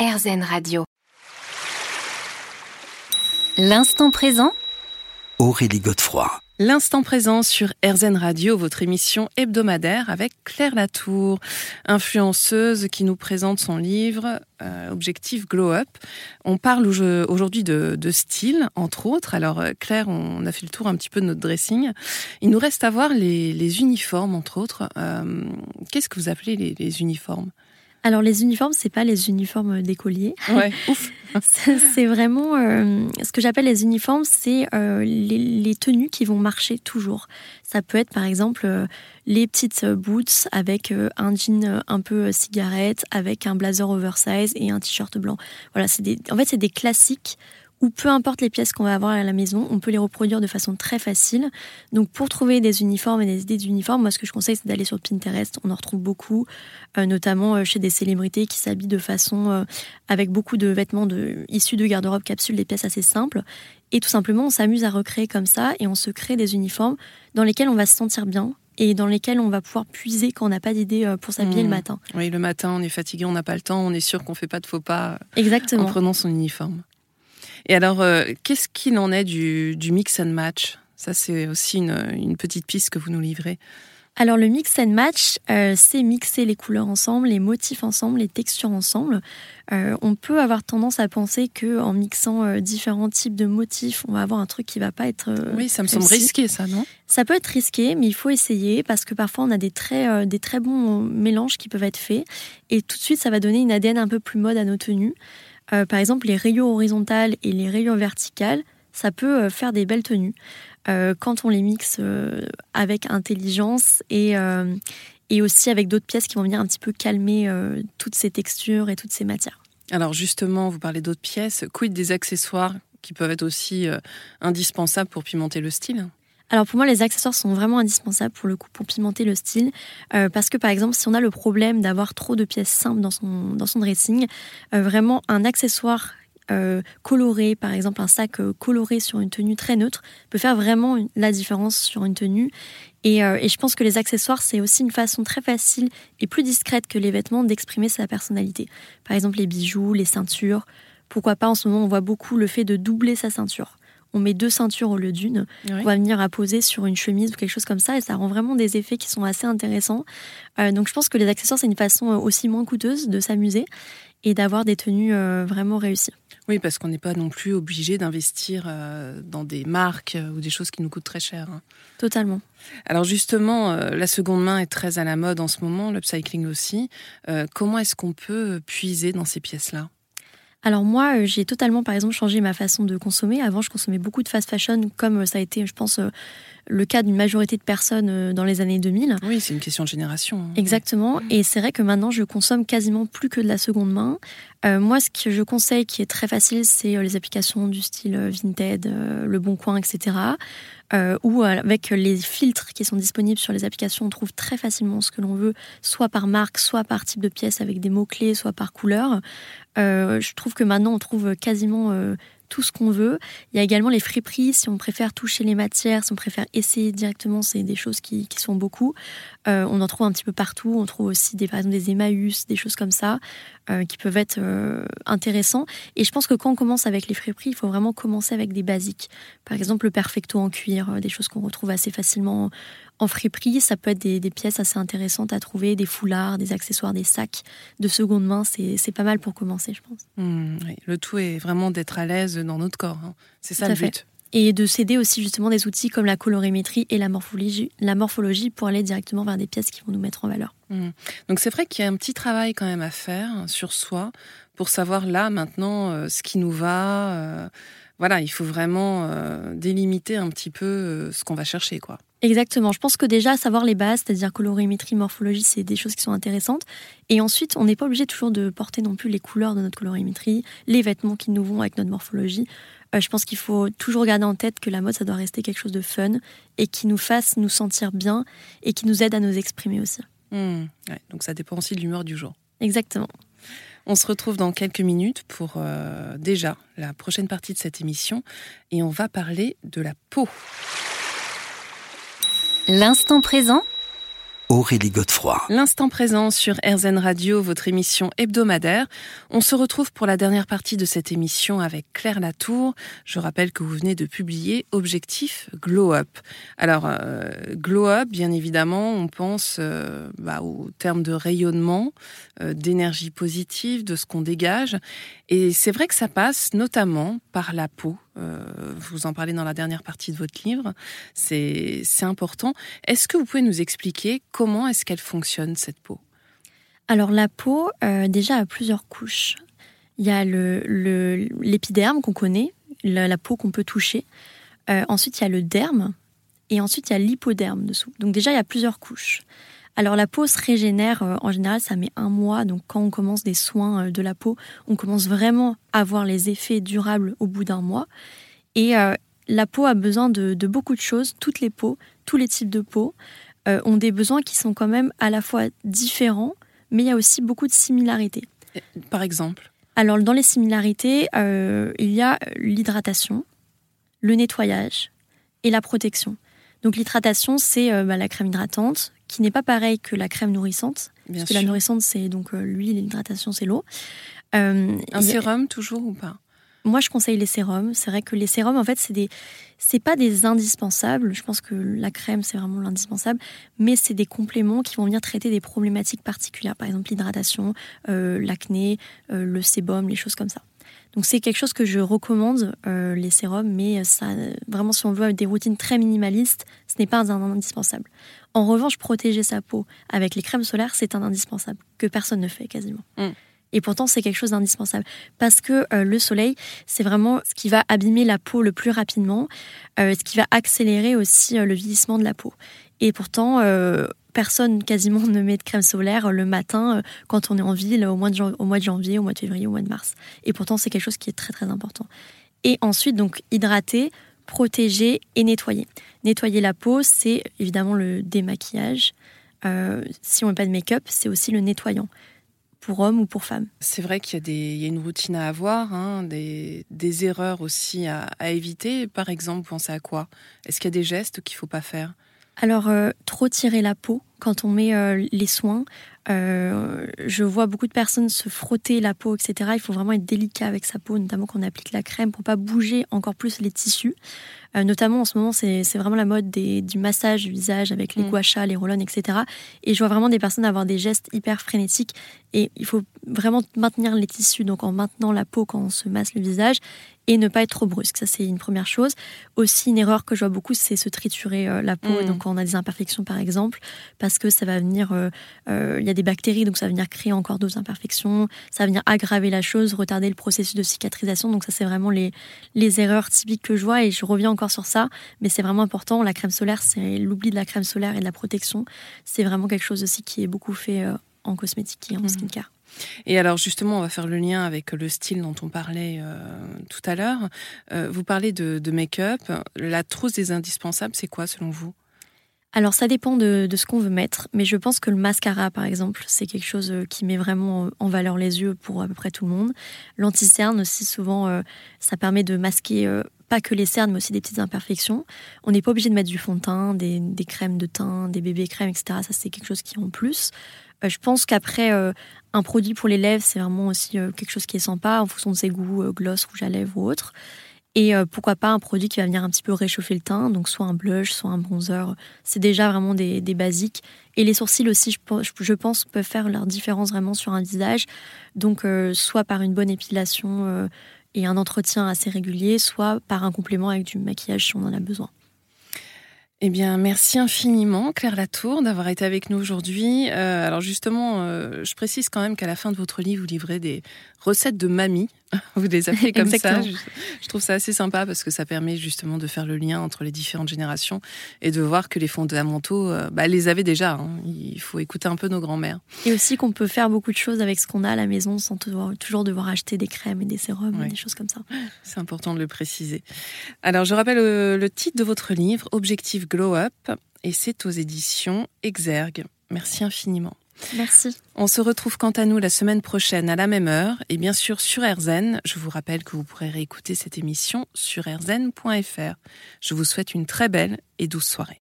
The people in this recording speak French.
RZN Radio. L'instant présent Aurélie Godefroy. L'instant présent sur RZN Radio, votre émission hebdomadaire avec Claire Latour, influenceuse qui nous présente son livre euh, Objectif Glow Up. On parle aujourd'hui de, style, entre autres. Alors euh, Claire, on a fait le tour un petit peu de notre dressing. Il nous reste à voir les, uniformes, entre autres. Euh, qu'est-ce que vous appelez les uniformes? Alors les uniformes, c'est pas les uniformes d'écoliers. Ouais, ouf. c'est vraiment euh, ce que j'appelle les uniformes, c'est euh, les, tenues qui vont marcher toujours. Ça peut être par exemple euh, les petites boots avec un jean un peu cigarette, avec un blazer oversize et un t-shirt blanc. Voilà, c'est en fait c'est des classiques ou peu importe les pièces qu'on va avoir à la maison, on peut les reproduire de façon très facile. Donc pour trouver des uniformes et des idées d'uniformes, moi ce que je conseille c'est d'aller sur Pinterest, on en retrouve beaucoup, euh, notamment euh, chez des célébrités qui s'habillent de façon euh, avec beaucoup de vêtements de, issus de garde-robe capsule, des pièces assez simples. Et tout simplement on s'amuse à recréer comme ça et on se crée des uniformes dans lesquels on va se sentir bien, et dans lesquels on va pouvoir puiser quand on n'a pas d'idée pour s'habiller le mmh. matin. Oui, le matin, on est fatigué, on n'a pas le temps, on est sûr qu'on fait pas de faux pas Exactement. en prenant son uniforme. Et alors, euh, qu'est-ce qu'il en est du, mix and match? Ça, c'est aussi une, petite piste que vous nous livrez. Alors le mix and match, euh, c'est mixer les couleurs ensemble, les motifs ensemble, les textures ensemble. Euh, on peut avoir tendance à penser que en mixant différents types de motifs, on va avoir un truc qui va pas être. oui, ça me semble risqué, ça, non? Ça peut être risqué, mais il faut essayer parce que parfois on a des très, des très bons mélanges qui peuvent être faits et tout de suite ça va donner une ADN un peu plus mode à nos tenues. Euh, par exemple, les rayons horizontales et les rayons verticales, ça peut euh, faire des belles tenues euh, quand on les mixe avec intelligence et, et aussi avec d'autres pièces qui vont venir un petit peu calmer toutes ces textures et toutes ces matières. Alors justement, vous parlez d'autres pièces. Quid des accessoires qui peuvent être aussi indispensables pour pimenter le style? Alors pour moi, les accessoires sont vraiment indispensables pour le coup pour pimenter le style, euh, parce que par exemple, si on a le problème d'avoir trop de pièces simples dans son dans son dressing, euh, vraiment un accessoire euh, coloré, par exemple un sac coloré sur une tenue très neutre, peut faire vraiment la différence sur une tenue. Et, et je pense que les accessoires, c'est aussi une façon très facile et plus discrète que les vêtements d'exprimer sa personnalité. Par exemple, les bijoux, les ceintures. Pourquoi pas en ce moment, on voit beaucoup le fait de doubler sa ceinture on met deux ceintures au lieu d'une. On va venir à poser sur une chemise ou quelque chose comme ça et ça rend vraiment des effets qui sont assez intéressants. Euh, donc je pense que les accessoires, c'est une façon euh, aussi moins coûteuse de s'amuser et d'avoir des tenues euh, vraiment réussies. Oui, parce qu'on n'est pas non plus obligé d'investir dans des marques ou des choses qui nous coûtent très cher. Hein. Totalement. Alors justement, la seconde main est très à la mode en ce moment, l'upcycling aussi. comment est-ce qu'on peut puiser dans ces pièces-là? Alors moi, euh, j'ai totalement, par exemple, changé ma façon de consommer. Avant, je consommais beaucoup de fast fashion, comme euh, ça a été, je pense, euh, le cas d'une majorité de personnes dans les années 2000. Oui, c'est une question de génération. Hein. Exactement. Et c'est vrai que maintenant, je consomme quasiment plus que de la seconde main. moi, ce que je conseille, qui est très facile, c'est les applications du style Vinted, Le Bon Coin, etc. Euh, ou avec les filtres qui sont disponibles sur les applications, on trouve très facilement ce que l'on veut, soit par marque, soit par type de pièce avec des mots-clés, soit par couleur. Euh, je trouve que maintenant, on trouve quasiment euh, tout ce qu'on veut. Il y a également les friperies, si on préfère toucher les matières, si on préfère essayer directement, c'est des choses qui, qui sont beaucoup. Euh, on en trouve un petit peu partout. On trouve aussi des, par exemple des Emmaüs, des choses comme ça, euh, qui peuvent être euh, intéressants. Et je pense que quand on commence avec les friperies, il faut vraiment commencer avec des basiques. Par exemple, le perfecto en cuir, des choses qu'on retrouve assez facilement en friperie, ça peut être des, pièces assez intéressantes à trouver, des foulards, des accessoires, des sacs de seconde main. C'est pas mal pour commencer, je pense. Mmh, le tout est vraiment d'être à l'aise dans notre corps. Hein. C'est ça le but. Et de s'aider aussi justement des outils comme la colorimétrie et la morphologie, la morphologie pour aller directement vers des pièces qui vont nous mettre en valeur. Mmh. Donc c'est vrai qu'il y a un petit travail quand même à faire sur soi pour savoir là maintenant euh, ce qui nous va. Euh, voilà, il faut vraiment euh, délimiter un petit peu ce qu'on va chercher, quoi. Exactement. Je pense que déjà, savoir les bases, c'est-à-dire colorimétrie, morphologie, c'est des choses qui sont intéressantes. Et ensuite, on n'est pas obligé toujours de porter non plus les couleurs de notre colorimétrie, les vêtements qui nous vont avec notre morphologie. Euh, je pense qu'il faut toujours garder en tête que la mode, ça doit rester quelque chose de fun et qui nous fasse nous sentir bien et qui nous aide à nous exprimer aussi. Mmh. donc ça dépend aussi de l'humeur du jour. Exactement. On se retrouve dans quelques minutes pour euh, déjà la prochaine partie de cette émission et on va parler de la peau. L'instant présent Aurélie Godefroy. L'instant présent sur RZN Radio, votre émission hebdomadaire. On se retrouve pour la dernière partie de cette émission avec Claire Latour. Je rappelle que vous venez de publier Objectif Glow Up. Alors, euh, Glow Up, bien évidemment, on pense euh, bah, au terme de rayonnement, euh, d'énergie positive, de ce qu'on dégage. Et c'est vrai que ça passe notamment par la peau. Vous en parlez dans la dernière partie de votre livre. C'est important. Est-ce que vous pouvez nous expliquer comment est-ce qu'elle fonctionne, cette peau? Alors la peau, euh, déjà, a plusieurs couches. Il y a l'épiderme qu'on connaît, la, peau qu'on peut toucher. Euh, ensuite, il y a le derme. Et ensuite, il y a l'hypoderme dessous. Donc déjà, il y a plusieurs couches. Alors la peau se régénère, euh, en général, ça met un mois. Donc quand on commence des soins de la peau, on commence vraiment à voir les effets durables au bout d'un mois. Et la peau a besoin de, de, beaucoup de choses, toutes les peaux, tous les types de peau. Euh, ont des besoins qui sont quand même à la fois différents, mais il y a aussi beaucoup de similarités. Par exemple? Alors, dans les similarités, euh, il y a l'hydratation, le nettoyage et la protection. Donc, l'hydratation, c'est euh, bah, la crème hydratante, qui n'est pas pareille que la crème nourrissante. parce que la nourrissante, c'est donc l'huile, l'hydratation, c'est l'eau. Un sérum, toujours ou pas? Moi, je conseille les sérums. C'est vrai que les sérums, en fait, c'est des, c'est pas des indispensables. Je pense que la crème, c'est vraiment l'indispensable, mais c'est des compléments qui vont venir traiter des problématiques particulières. Par exemple, l'hydratation, euh, l'acné, euh, le sébum, les choses comme ça. Donc c'est quelque chose que je recommande, euh, les sérums, mais ça, vraiment si on veut des routines très minimalistes, ce n'est pas un indispensable. En revanche, protéger sa peau avec les crèmes solaires, c'est un indispensable, que personne ne fait quasiment. Mm. Et pourtant, c'est quelque chose d'indispensable. Parce que euh, le soleil, c'est vraiment ce qui va abîmer la peau le plus rapidement, euh, ce qui va accélérer aussi euh, le vieillissement de la peau. Et pourtant, personne quasiment ne met de crème solaire le matin quand on est en ville au mois, de janvier, au mois de février, au mois de mars. Et pourtant, c'est quelque chose qui est très très important. Et ensuite, donc, hydrater, protéger et nettoyer. Nettoyer la peau, c'est évidemment le démaquillage. si on met pas de make-up, c'est aussi le nettoyant pour hommes ou pour femmes. C'est vrai qu'il y, a une routine à avoir, hein, des, erreurs aussi à, éviter. Par exemple, pensez à quoi? Est-ce qu'il y a des gestes qu'il ne faut pas faire? Alors, euh, trop tirer la peau quand on met euh, les soins. Euh, je vois beaucoup de personnes se frotter la peau, etc. Il faut vraiment être délicat avec sa peau, notamment quand on applique la crème pour pas bouger encore plus les tissus. Euh, notamment en ce moment, c'est vraiment la mode du massage du visage avec les mmh. les rollons, etc. Et je vois vraiment des personnes avoir des gestes hyper frénétiques. Et il faut vraiment maintenir les tissus, donc en maintenant la peau quand on se masse le visage et ne pas être trop brusque. Ça, c'est une première chose. Aussi, une erreur que je vois beaucoup, c'est se triturer euh, la peau. Mmh. Donc, quand on a des imperfections, par exemple, parce que ça va venir, euh, euh, il y a des bactéries, donc ça va venir créer encore d'autres imperfections. Ça va venir aggraver la chose, retarder le processus de cicatrisation. Donc, ça, c'est vraiment les, les erreurs typiques que je vois. Et je reviens encore sur ça, mais c'est vraiment important. La crème solaire, c'est l'oubli de la crème solaire et de la protection. C'est vraiment quelque chose aussi qui est beaucoup fait en cosmétique et en mmh. skincare. Et alors justement, on va faire le lien avec le style dont on parlait euh, tout à l'heure. Euh, vous parlez de, make-up. La trousse des indispensables, c'est quoi selon vous? Alors ça dépend de, ce qu'on veut mettre, mais je pense que le mascara par exemple, c'est quelque chose euh, qui met vraiment en valeur les yeux pour à peu près tout le monde. L'anti-cerne aussi souvent, ça permet de masquer pas que les cernes, mais aussi des petites imperfections. On n'est pas obligé de mettre du fond de teint, des, crèmes de teint, des bébés crèmes, etc. Ça c'est quelque chose qui est en plus. Euh, je pense qu'après, euh, un produit pour les lèvres, c'est vraiment aussi euh, quelque chose qui est sympa en fonction de ses goûts, gloss, rouge à lèvres ou autre. Et pourquoi pas un produit qui va venir un petit peu réchauffer le teint, donc soit un blush, soit un bronzer. C'est déjà vraiment des, basiques. Et les sourcils aussi, je, pense, peuvent faire leur différence vraiment sur un visage. Donc, soit par une bonne épilation et un entretien assez régulier, soit par un complément avec du maquillage si on en a besoin. Eh bien, merci infiniment, Claire Latour, d'avoir été avec nous aujourd'hui. Euh, alors justement, euh, je précise quand même qu'à la fin de votre livre, vous livrez des recettes de mamie. Vous les appelez comme ça. Je, trouve ça assez sympa parce que ça permet justement de faire le lien entre les différentes générations et de voir que les fondamentaux, euh, bah, les avaient déjà. Hein. Il faut écouter un peu nos grands-mères. Et aussi qu'on peut faire beaucoup de choses avec ce qu'on a à la maison sans toujours devoir acheter des crèmes et des sérums et des choses comme ça. C'est important de le préciser. Alors, je rappelle le titre de votre livre, Objectif Glow Up, et c'est aux éditions Exergue. Merci infiniment. Merci. On se retrouve quant à nous la semaine prochaine à la même heure et bien sûr sur RZN. Je vous rappelle que vous pourrez réécouter cette émission sur rzn.fr. Je vous souhaite une très belle et douce soirée.